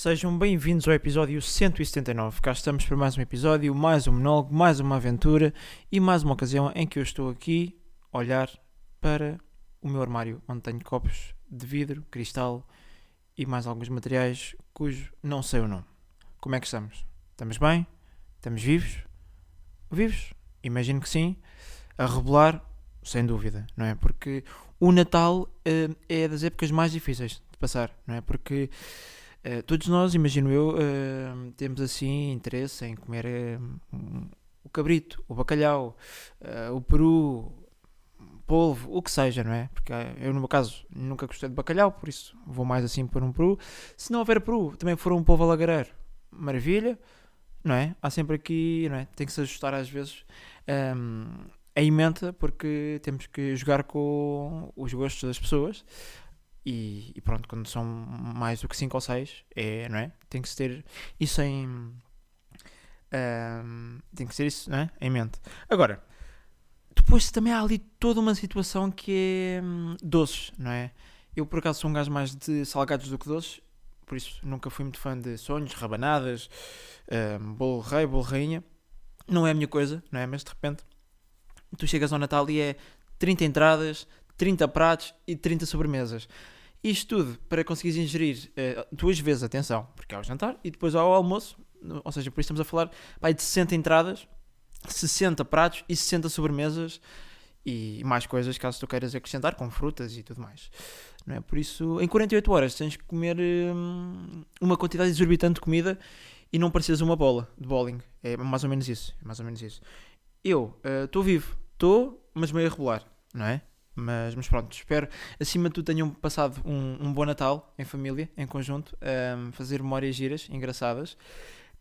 Sejam bem-vindos ao episódio 179. Cá estamos para mais um episódio, mais um monólogo, mais uma aventura e mais uma ocasião em que eu estou aqui a olhar para o meu armário, onde tenho copos de vidro, cristal e mais alguns materiais cujo não sei o nome. Como é que estamos? Estamos bem? Estamos vivos? Vivos? Imagino que sim. A rebolar, sem dúvida, não é? Porque o Natal eh, é das épocas mais difíceis de passar, não é? Porque eh, todos nós, imagino eu, eh, temos assim interesse em comer eh, um- o cabrito, o bacalhau, eh, o peru, polvo, o que seja, não é? Porque eh, eu, no meu caso, nunca gostei de bacalhau, por isso vou mais assim por um peru. Se não houver peru, também for um polvo alagareiro, maravilha, não é? Há sempre aqui, não é? Tem que se ajustar às vezes ehm, a emenda, porque temos que jogar com os gostos das pessoas. E, e pronto, quando são mais do que 5 ou 6, é, não é? Tem que se ter isso em. ehm, tem que ser isso, é? Em mente. Agora, depois também há ali toda uma situação que é hum, doces, não é? Eu por acaso sou um gajo mais de salgados do que doces, por isso nunca fui muito fã de sonhos, rabanadas, hum, bolo rei, bolo rainha. Não é a minha coisa, não é? Mas de repente tu chegas ao Natal e é 30 entradas, 30 pratos e 30 sobremesas. Isto tudo para conseguires ingerir eh, duas vezes, atenção, porque há o jantar e depois há o almoço, ou seja, por isso estamos a falar pá, de 60 entradas, 60 pratos e 60 sobremesas e mais coisas caso tu queiras acrescentar, com frutas e tudo mais. Não é? Por isso, em 48 horas tens que comer hum, uma quantidade exorbitante de comida e não precisas uma bola de bowling. É mais ou menos isso. É mais ou menos isso. Eu estou vivo, estou, mas meio a não é? Mas, mas pronto, espero acima de tudo tenham passado um, um bom Natal em família, em conjunto, hum, fazer memórias giras, engraçadas,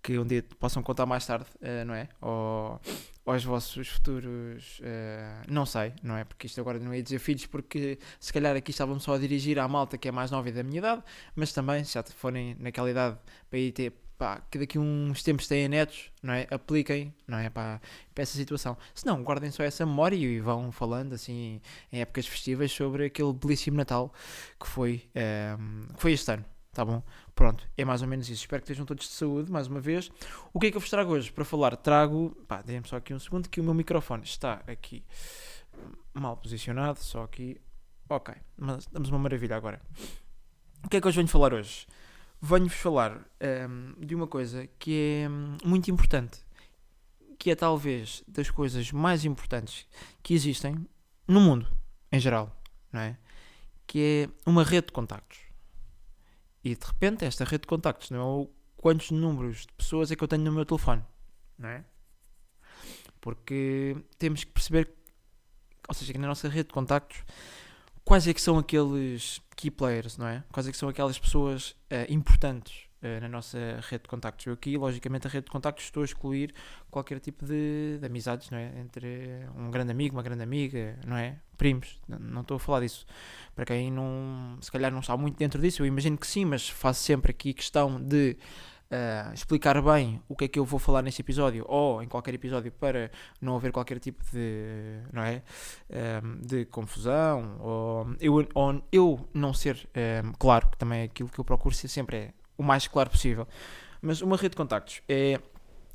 que um dia possam contar mais tarde, eh, não é? Ou, aos vossos futuros, eh, não sei, não é? Porque isto agora não ia dizer filhos, porque se calhar aqui estávamos só a dirigir à malta que é mais nova e da minha idade, mas também, se já forem naquela idade para ir ter, pá, que daqui a uns tempos têm netos, não é? Apliquem, não é? Para, essa situação. Se não, guardem só essa memória e vão falando, assim, em épocas festivas sobre aquele belíssimo Natal que foi, eh, que foi este ano. Tá bom? Pronto, é mais ou menos isso. Espero que estejam todos de saúde, mais uma vez. O que é que eu vos trago hoje para falar? Trago. Pá, deem-me só aqui um segundo que o meu microfone está aqui mal posicionado, só aqui. Ok, mas damos uma maravilha agora. O que é que hoje venho falar hoje? Venho-vos falar hum, de uma coisa que é hum, muito importante, que é talvez das coisas mais importantes que existem no mundo, em geral, não é? Que é uma rede de contactos. E de repente esta rede de contactos não é quantos números de pessoas é que eu tenho no meu telefone, não é? Porque temos que perceber, ou seja, que na nossa rede de contactos, quais é que são aqueles key players, não é? Quais é que são aquelas pessoas eh, importantes eh, na nossa rede de contactos. Eu aqui, logicamente, a rede de contactos estou a excluir qualquer tipo de, de amizades, não é? Entre um grande amigo, uma grande amiga, não é? Primos, n- não estou a falar disso. Para quem não, se calhar não está muito dentro disso, eu imagino que sim, mas faço sempre aqui questão de ah, explicar bem o que é que eu vou falar neste episódio ou em qualquer episódio para não haver qualquer tipo de, não é? Ahm, de confusão ou eu, ou eu não ser ahm, claro, que também é aquilo que eu procuro ser sempre é o mais claro possível. Mas uma rede de contactos é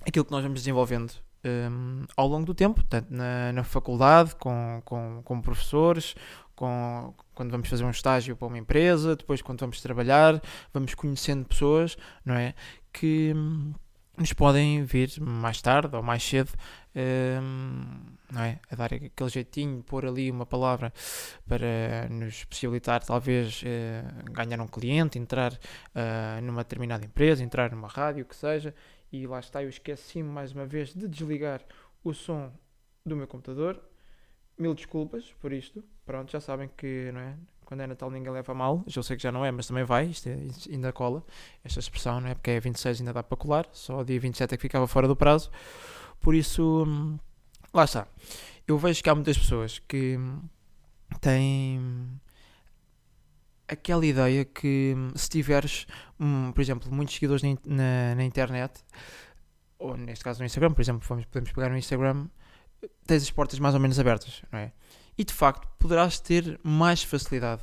aquilo que nós vamos desenvolvendo ahm, ao longo do tempo, tanto na, na faculdade, com, com, com professores, com, quando vamos fazer um estágio para uma empresa, depois quando vamos trabalhar, vamos conhecendo pessoas, não é? Que hum, nos podem vir mais tarde ou mais cedo, hum, não é? A dar aquele jeitinho, pôr ali uma palavra para nos possibilitar talvez eh, ganhar um cliente, entrar ah, numa determinada empresa, entrar numa rádio, o que seja, e lá está, eu esqueci-me mais uma vez de desligar o som do meu computador. Mil desculpas por isto. Pronto, já sabem que não é? Quando é Natal ninguém leva mal. Já sei que já não é, mas também vai. Isto, é- ainda cola. Esta expressão, não é? Porque é 26 ainda dá para colar. Só dia 27 é que ficava fora do prazo. Por isso, hum, lá está. Eu vejo que há muitas pessoas que hum, têm aquela ideia que hum, se tiveres, hum, por exemplo, muitos seguidores na, na, na internet, ou neste caso no Instagram, por exemplo, vamos, podemos pegar no Instagram, tens as portas mais ou menos abertas, não é? E de facto poderás ter mais facilidade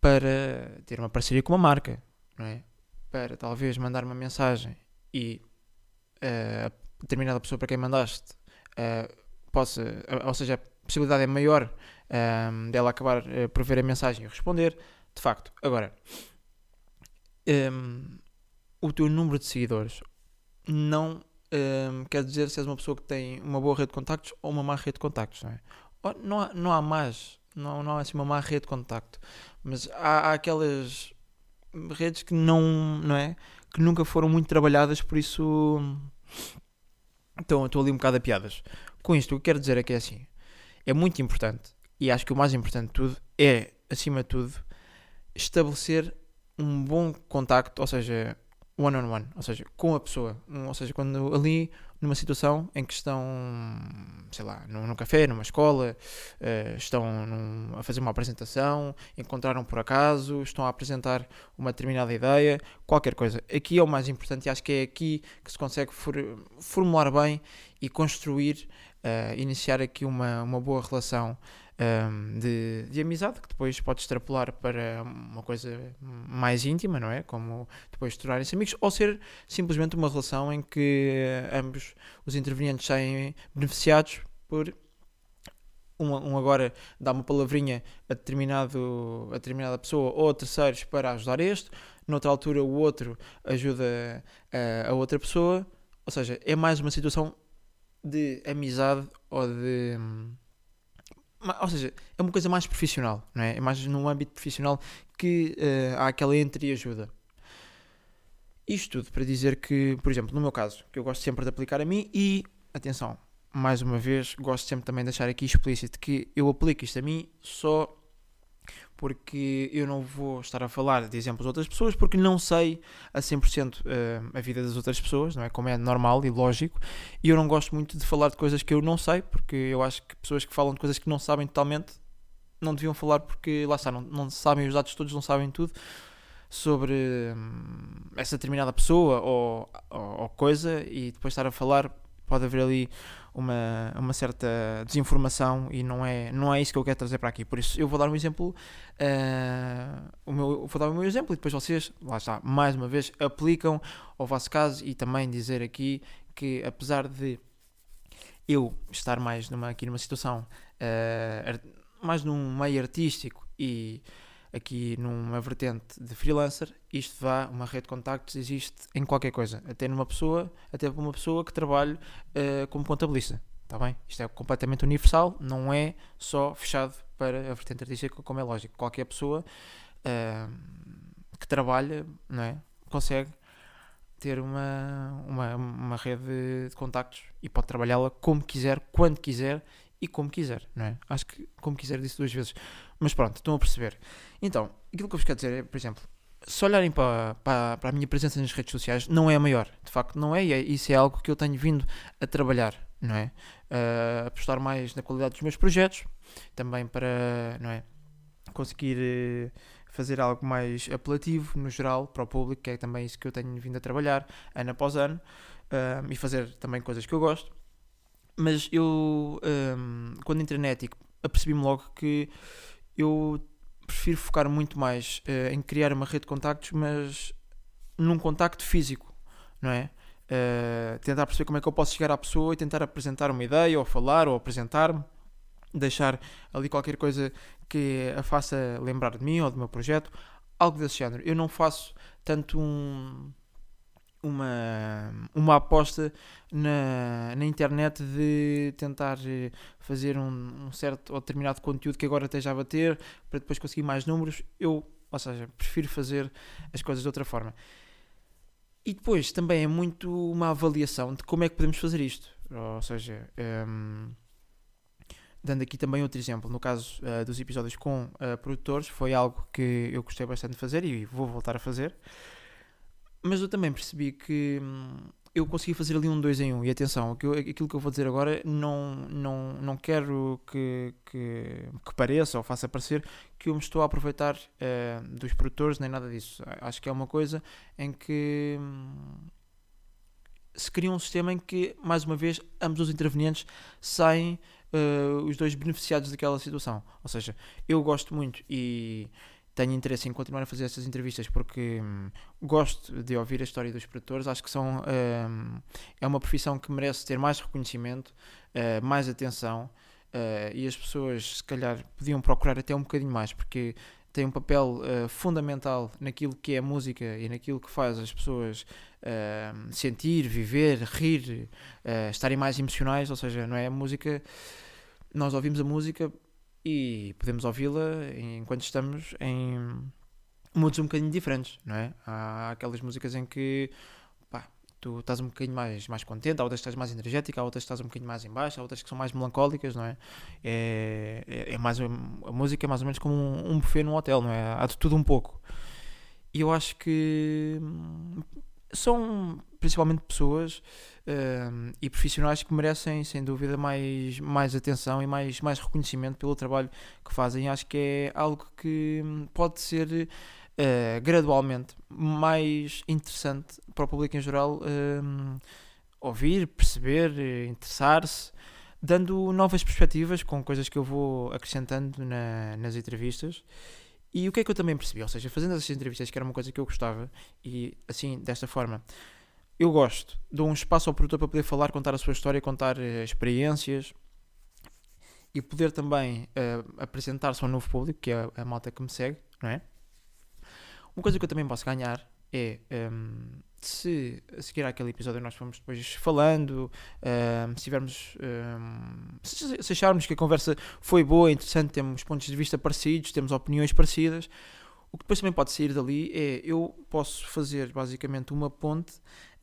para ter uma parceria com uma marca, não é? para talvez mandar uma mensagem e uh, a determinada pessoa para quem mandaste uh, possa, ou seja, a possibilidade é maior um, dela acabar por ver a mensagem e responder, de facto. Agora, um, o teu número de seguidores não um, quer dizer se és uma pessoa que tem uma boa rede de contactos ou uma má rede de contactos, não é? Não há, não há mais, não, não há assim uma má rede de contacto, mas há, há aquelas redes que não, não é? Que nunca foram muito trabalhadas, por isso então, estou ali um bocado a piadas. Com isto, o que quero dizer é que é assim: é muito importante, e acho que o mais importante de tudo é, acima de tudo, estabelecer um bom contacto, ou seja, one-on-one, on one, ou seja, com a pessoa. ou seja, quando ali numa situação em que estão, sei lá, num, num café, numa escola, uh, estão num, a fazer uma apresentação, encontraram por acaso, estão a apresentar uma determinada ideia, qualquer coisa. Aqui é o mais importante e acho que é aqui que se consegue for, formular bem e construir, uh, iniciar aqui uma, uma boa relação um, de, de, amizade, que depois pode extrapolar para uma coisa mais íntima, não é? Como depois tornarem-se amigos, ou ser simplesmente uma relação em que ambos os intervenientes saem beneficiados por um, um, agora dá uma palavrinha a, determinado, a determinada pessoa ou a terceiros para ajudar este, noutra altura o outro ajuda a, a outra pessoa, ou seja, é mais uma situação de amizade ou de ou seja, é uma coisa mais profissional, não é? É mais num âmbito profissional que uh, há aquela entreajuda. Isto tudo para dizer que, por exemplo, no meu caso, que eu gosto sempre de aplicar a mim e, atenção, mais uma vez, gosto sempre também de deixar aqui explícito que eu aplico isto a mim só porque eu não vou estar a falar de exemplos de outras pessoas, porque não sei a 100% uh, a vida das outras pessoas, não é? Como é normal e lógico, e eu não gosto muito de falar de coisas que eu não sei, porque eu acho que pessoas que falam de coisas que não sabem totalmente não deviam falar porque, lá está, não, não sabem os dados todos, não sabem tudo sobre hum, essa determinada pessoa ou, ou, ou coisa, e depois estar a falar pode haver ali uma, uma certa desinformação e não é, não é isso que eu quero trazer para aqui. Por isso, eu vou dar um exemplo, uh, o meu, vou dar o meu exemplo e depois vocês, lá está, mais uma vez, aplicam ao vosso caso e também dizer aqui que, apesar de eu estar mais numa, aqui numa situação uh, mais num meio artístico e aqui numa vertente de freelancer, isto vá, uma rede de contactos existe em qualquer coisa, até numa pessoa, até para uma pessoa que trabalhe uh, como contabilista, está bem? Isto é completamente universal, não é só fechado para a vertente artística, como é lógico. Qualquer pessoa uh, que trabalha, não é? Consegue ter uma, uma, uma rede de contactos e pode trabalhá-la como quiser, quando quiser e como quiser, não é? Acho que como quiser disse duas vezes. Mas pronto, estão a perceber. Então, aquilo que eu vos quero dizer é, por exemplo, se olharem para, para, para, a minha presença nas redes sociais, não é a maior. De facto, não é. E é, isso é algo que eu tenho vindo a trabalhar, não é? Uh, apostar mais na qualidade dos meus projetos, também para, não é? Conseguir uh, fazer algo mais apelativo, no geral, para o público, que é também isso que eu tenho vindo a trabalhar, ano após ano, uh, e fazer também coisas que eu gosto. Mas eu, um, quando entrei na ética, apercebi-me logo que eu prefiro focar muito mais uh, em criar uma rede de contactos, mas num contacto físico, não é? Uh, tentar perceber como é que eu posso chegar à pessoa e tentar apresentar uma ideia, ou falar, ou apresentar-me, deixar ali qualquer coisa que a faça lembrar de mim ou do meu projeto, algo desse género. Eu não faço tanto um uma, uma aposta na, na internet de tentar eh, fazer um, um, certo ou determinado conteúdo que agora esteja a bater para depois conseguir mais números. Eu, ou seja, prefiro fazer as coisas de outra forma. E depois também é muito uma avaliação de como é que podemos fazer isto. Ou seja, um, ehm, dando aqui também outro exemplo, no caso uh, dos episódios com uh, produtores, foi algo que eu gostei bastante de fazer e vou voltar a fazer. Mas eu também percebi que hum, eu consegui fazer ali um 2 em 1. Um. E atenção, aquilo que eu vou dizer agora não, não, não quero que, que, que pareça ou faça parecer que eu me estou a aproveitar uh, dos produtores nem nada disso. Acho que é uma coisa em que hum, se cria um sistema em que, mais uma vez, ambos os intervenientes saem uh, os dois beneficiados daquela situação. Ou seja, eu gosto muito e tenho interesse em continuar a fazer estas entrevistas porque hum, gosto de ouvir a história dos produtores. Acho que são, hum, é uma profissão que merece ter mais reconhecimento, uh, mais atenção uh, e as pessoas, se calhar, podiam procurar até um bocadinho mais porque tem um papel uh, fundamental naquilo que é a música e naquilo que faz as pessoas uh, sentir, viver, rir, estarem mais emocionais. Ou seja, não é a música. Nós ouvimos a música e podemos ouvi-la enquanto estamos em moods um bocadinho diferentes, não é? Há aquelas músicas em que tu estás um bocadinho mais, mais contente, há outras que estás mais energética, há outras que estás um bocadinho mais em baixo, há outras que são mais melancólicas, não é? É, é, é mais, a música é mais ou menos como um, buffet num hotel, não é? Há de tudo um pouco. E eu acho que são principalmente pessoas uh, e profissionais que merecem, sem dúvida, mais, mais atenção e mais, mais reconhecimento pelo trabalho que fazem. Acho que é algo que hum, pode ser uh, gradualmente mais interessante para o público em geral uh, ouvir, perceber, interessar-se, dando novas perspectivas com coisas que eu vou acrescentando na, nas entrevistas. E o que é que eu também percebi? Ou seja, fazendo essas entrevistas, que era uma coisa que eu gostava, e assim, desta forma, eu gosto, dou um espaço ao produtor para poder falar, contar a sua história, contar uh, experiências e poder também uh, apresentar-se ao novo público, que é a malta que me segue, não é? Uma coisa que eu também posso ganhar é um, se a seguir àquele episódio nós formos depois falando, um, se tivermos um, se, acharmos que a conversa foi boa, interessante, temos pontos de vista parecidos, temos opiniões parecidas, o que depois também pode sair dali é eu posso fazer basicamente uma ponte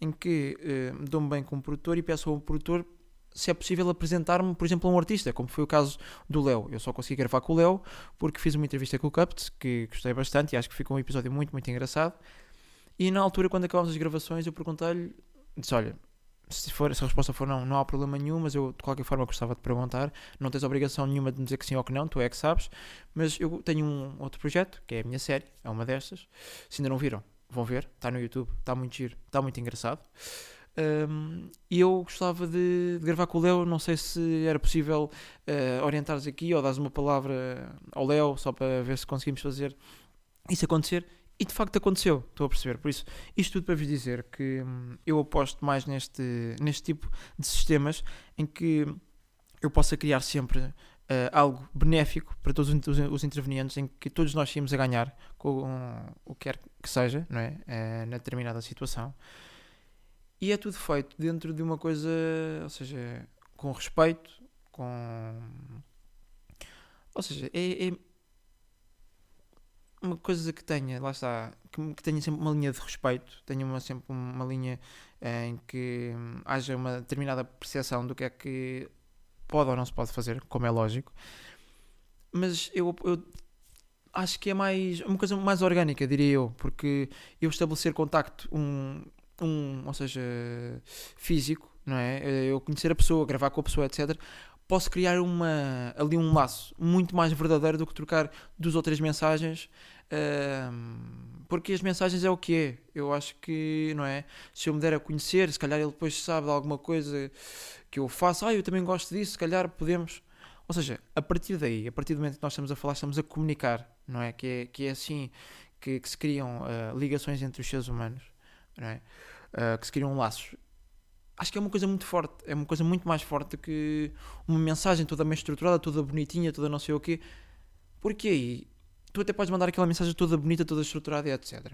em que uh, me dou-me bem com o produtor e peço ao produtor se é possível apresentar-me, por exemplo, a um artista, como foi o caso do Léo. Eu só consegui gravar com o Léo porque fiz uma entrevista com o Cupt, que gostei bastante e acho que ficou um episódio muito, muito engraçado. E na altura, quando acabámos as gravações, eu perguntei-lhe, disse, olha, se, for, se a resposta for não, não há problema nenhum, mas eu de qualquer forma gostava de perguntar. Não tens obrigação nenhuma de me dizer que sim ou que não, tu é que sabes. Mas eu tenho um outro projeto, que é a minha série, é uma destas. Se ainda não viram, vão ver, está no YouTube, está muito giro, está muito engraçado. Um, e eu gostava de, de, gravar com o Léo. Não sei se era possível uh, orientares aqui ou dar uma palavra ao Léo só para ver se conseguimos fazer isso acontecer. E de facto aconteceu, estou a perceber. Por isso, isto tudo para vos dizer que hum, eu aposto mais neste, neste tipo de sistemas em que eu possa criar sempre uh, algo benéfico para todos os, os, intervenientes, em que todos nós saímos a ganhar com um, o que quer que seja, não é? Uh, na determinada situação. E é tudo feito dentro de uma coisa, ou seja, com respeito, com. Ou seja, é, é uma coisa que tenha, lá está, que, que, tenha sempre uma linha de respeito, tenha uma, sempre uma linha eh, em que haja uma determinada percepção do que é que pode ou não se pode fazer, como é lógico. Mas eu, eu acho que é mais uma coisa mais orgânica, diria eu, porque eu estabelecer contacto, um, um, ou seja, físico, não é? Eh, eu conhecer a pessoa, gravar com a pessoa, etc. Posso criar uma, ali um laço muito mais verdadeiro do que trocar duas ou três mensagens, porque as mensagens é o que é. Eu acho que, não é? Se eu me der a conhecer, se calhar ele depois sabe de alguma coisa que eu faço, ah, eu também gosto disso, se calhar podemos. Ou seja, a partir daí, a partir do momento que nós estamos a falar, estamos a comunicar, não é? Que é, que é assim que, que se criam uh, ligações entre os seres humanos não é? Uh, que se criam laços. Acho que é uma coisa muito forte, é uma coisa muito mais forte que uma mensagem toda bem estruturada, toda bonitinha, toda não sei o quê. Porque aí tu até podes mandar aquela mensagem toda bonita, toda estruturada e etc.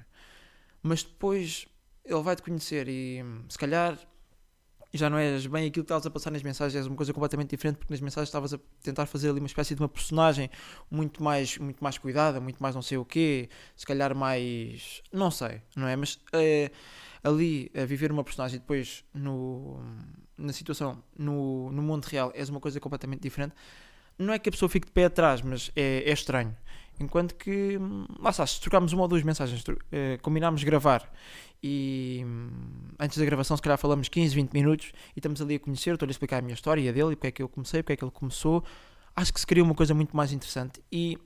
Mas depois ele vai te conhecer e se calhar já não és bem aquilo que estavas a passar nas mensagens, és uma coisa completamente diferente, porque nas mensagens estavas a tentar fazer ali uma espécie de uma personagem muito mais, muito mais cuidada, muito mais não sei o quê, se calhar mais. não sei, não é? Mas é, ali a viver uma personagem depois no, na situação, no, no mundo real, és uma coisa completamente diferente. Não é que a pessoa fique de pé atrás, mas é, é estranho. Enquanto que, lá está, se trocarmos uma ou duas mensagens, eh, combinarmos gravar e hum, antes da gravação, se calhar falamos 15, 20 minutos e estamos ali a conhecer, estou-lhe a explicar a minha história e a dele, e porque é que eu comecei, porque é que ele começou. Acho que se cria uma coisa muito mais interessante e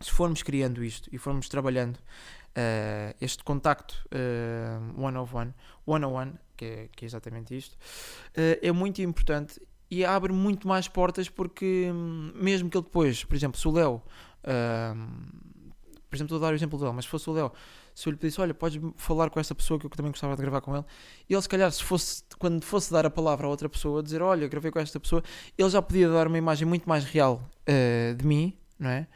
se formos criando isto e formos trabalhando uh, este contacto uh, one of one, one on one, que é, que é exatamente isto, uh, é muito importante e abre muito mais portas porque hum, mesmo que ele depois, por exemplo, se o Léo por exemplo, estou a dar o exemplo do Léo, mas se fosse o Léo, se eu lhe pedisse, olha, podes falar com esta pessoa que eu também gostava de gravar com ele, e ele se calhar, se fosse, quando fosse dar a palavra a outra pessoa, dizer, olha, gravei com esta pessoa, ele já podia dar uma imagem muito mais real uh, de mim, não é?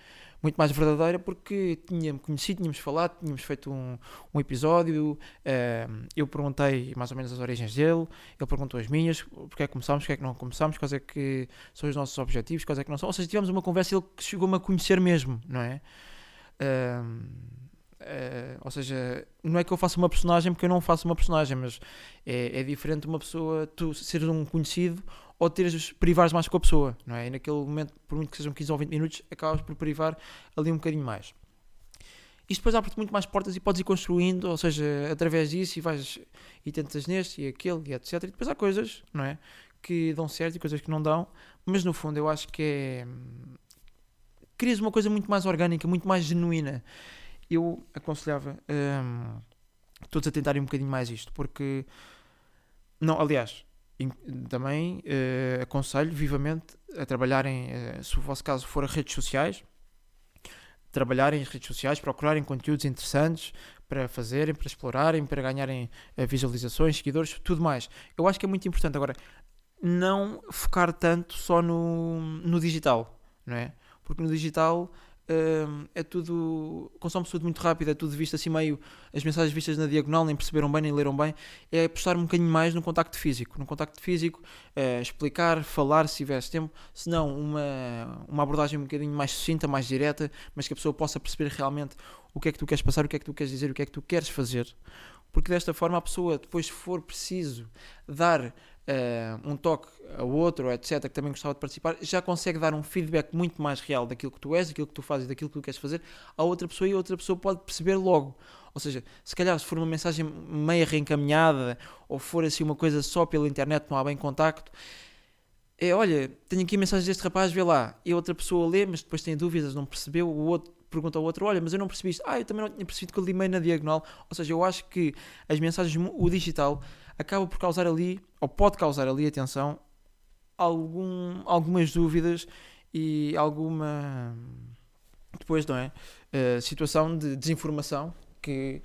Muito mais verdadeira porque tínhamos conhecido, tínhamos falado, tínhamos feito um, um episódio, uh, eu perguntei mais ou menos as origens dele, ele perguntou as minhas, porque é que começámos, porque é que não começámos, quais é que são os nossos objetivos, quais é que não são, ou seja, tivemos uma conversa e ele chegou-me a conhecer mesmo, não é? Uh, ou seja, não é que eu faça uma personagem porque eu não faço uma personagem, mas é, é diferente uma pessoa, tu seres um conhecido ou teres, privares mais com a pessoa, não é? E naquele momento, por muito que sejam 15 ou 20 minutos, acabas por privar ali um bocadinho mais. Isto depois abre-te muito mais portas e podes ir construindo, ou seja, através disso e vais e tentas neste e aquele e etc. E depois há coisas, não é? Que dão certo e coisas que não dão, mas no fundo eu acho que é. Crias uma coisa muito mais orgânica, muito mais genuína. Eu aconselhava hum, todos a tentarem um bocadinho mais isto, porque. Não, aliás, também uh, aconselho vivamente a trabalharem, uh, se o vosso caso for redes sociais, trabalharem as redes sociais, procurarem conteúdos interessantes para fazerem, para explorarem, para ganharem uh, visualizações, seguidores, tudo mais. Eu acho que é muito importante agora não focar tanto só no, no digital, não é? Porque no digital uh, é tudo. consome-se tudo muito rápido, é tudo visto assim meio. as mensagens vistas na diagonal, nem perceberam bem, nem leram bem. É apostar um bocadinho mais no contacto físico. No contacto físico, uh, explicar, falar se tivesse tempo, se não, uma, uma abordagem um bocadinho mais sucinta, mais direta, mas que a pessoa possa perceber realmente o que é que tu queres passar, o que é que tu queres dizer, o que é que tu queres fazer. Porque desta forma a pessoa, depois, se for preciso dar uh, um toque a outro, etc., que também gostava de participar, já consegue dar um feedback muito mais real daquilo que tu és, daquilo que tu fazes, daquilo que tu queres fazer a outra pessoa e a outra pessoa pode perceber logo. Ou seja, se calhar se for uma mensagem meia reencaminhada ou for assim uma coisa só pela internet, não há bem contacto, é olha, tenho aqui a mensagem deste rapaz, vê lá. E a outra pessoa lê, mas depois tem dúvidas, não percebeu, o outro pergunta ao outro, olha, mas eu não percebi isto. Ah, eu também não tinha percebido que eu li meio na diagonal. Ou seja, eu acho que as mensagens, o digital, acaba por causar ali, ou pode causar ali, atenção, algum, algumas dúvidas e alguma, depois, não é? Uh, situação de desinformação que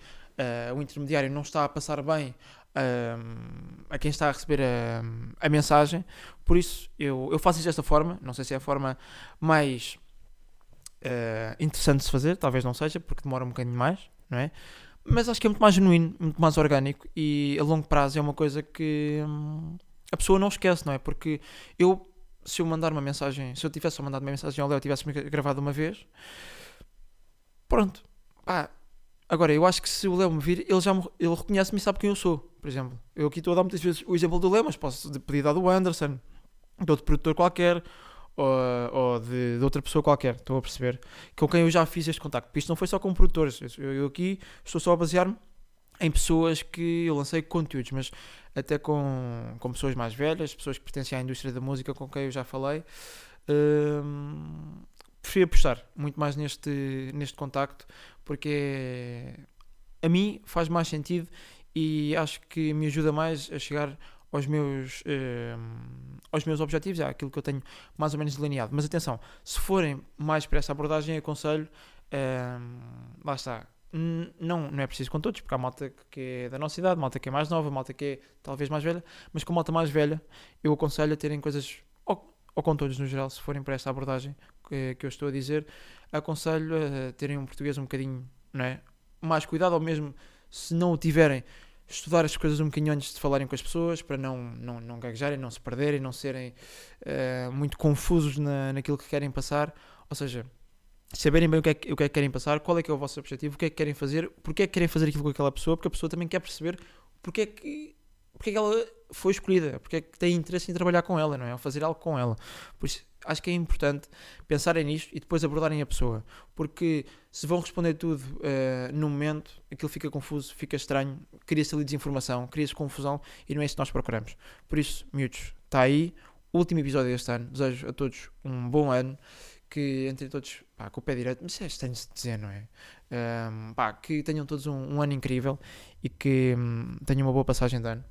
uh, o intermediário não está a passar bem uh, a quem está a receber a, a mensagem. Por isso, eu, eu faço isto desta forma. Não sei se é a forma mais interessante de se fazer, talvez não seja, porque demora um bocadinho mais, não é? mas acho que é muito mais genuíno, muito mais orgânico e a longo prazo é uma coisa que hum, a pessoa não esquece, não é? Porque eu, se eu mandar uma mensagem, se eu tivesse mandado uma mensagem ao Léo, tivesse gravado uma vez, pronto. Agora, eu acho que se o Léo me vir, ele já me, ele reconhece-me e sabe quem eu sou, por exemplo. Eu aqui estou a dar muitas vezes o exemplo do Léo, mas posso pedir dar do Anderson, de outro produtor qualquer, ou, ou de, de, outra pessoa qualquer, estou a perceber, com quem eu já fiz este contacto. Porque isto não foi só com produtores, eu, eu aqui estou só a basear-me em pessoas que eu lancei conteúdos, mas até com, com pessoas mais velhas, pessoas que pertencem à indústria da música com quem eu já falei. Hum, prefiro apostar muito mais neste, neste contacto porque a mim faz mais sentido e acho que me ajuda mais a chegar aos meus, uh, aos meus objetivos, é aquilo que eu tenho mais ou menos delineado. Mas atenção, se forem mais para essa abordagem, aconselho, uh, lá está, não, não é preciso com todos, porque há malta que é da nossa idade, malta que é mais nova, malta que é talvez mais velha, mas com malta mais velha, eu aconselho a terem coisas, ou, ou com todos no geral, se forem para essa abordagem que, que eu estou a dizer, aconselho a terem um português um bocadinho não é, mais cuidado, ou mesmo se não o tiverem, estudar as coisas um bocadinho antes de falarem com as pessoas para não, não, não gaguejarem, não se perderem, não serem uh, muito confusos na, naquilo que querem passar. Ou seja, saberem bem o que, é o que é que querem passar, qual é que é o vosso objetivo, o que é que querem fazer, porque é que querem fazer aquilo com aquela pessoa, porque a pessoa também quer perceber porque é que, porque é que ela foi escolhida, porque é que tem interesse em trabalhar com ela, não é? Ou fazer algo com ela. Por isso, acho que é importante pensarem nisto e depois abordarem a pessoa, porque se vão responder tudo uh, no momento, aquilo fica confuso, fica estranho, cria-se ali desinformação, cria-se confusão e não é isso que nós procuramos. Por isso, miúdos, está aí, último episódio deste ano. Desejo a todos um bom ano, que entre todos, pá, com o pé direito, mas é estranho de dizer, não é? Um, pá, que tenham todos um, um ano incrível e que um, tenham uma boa passagem de ano.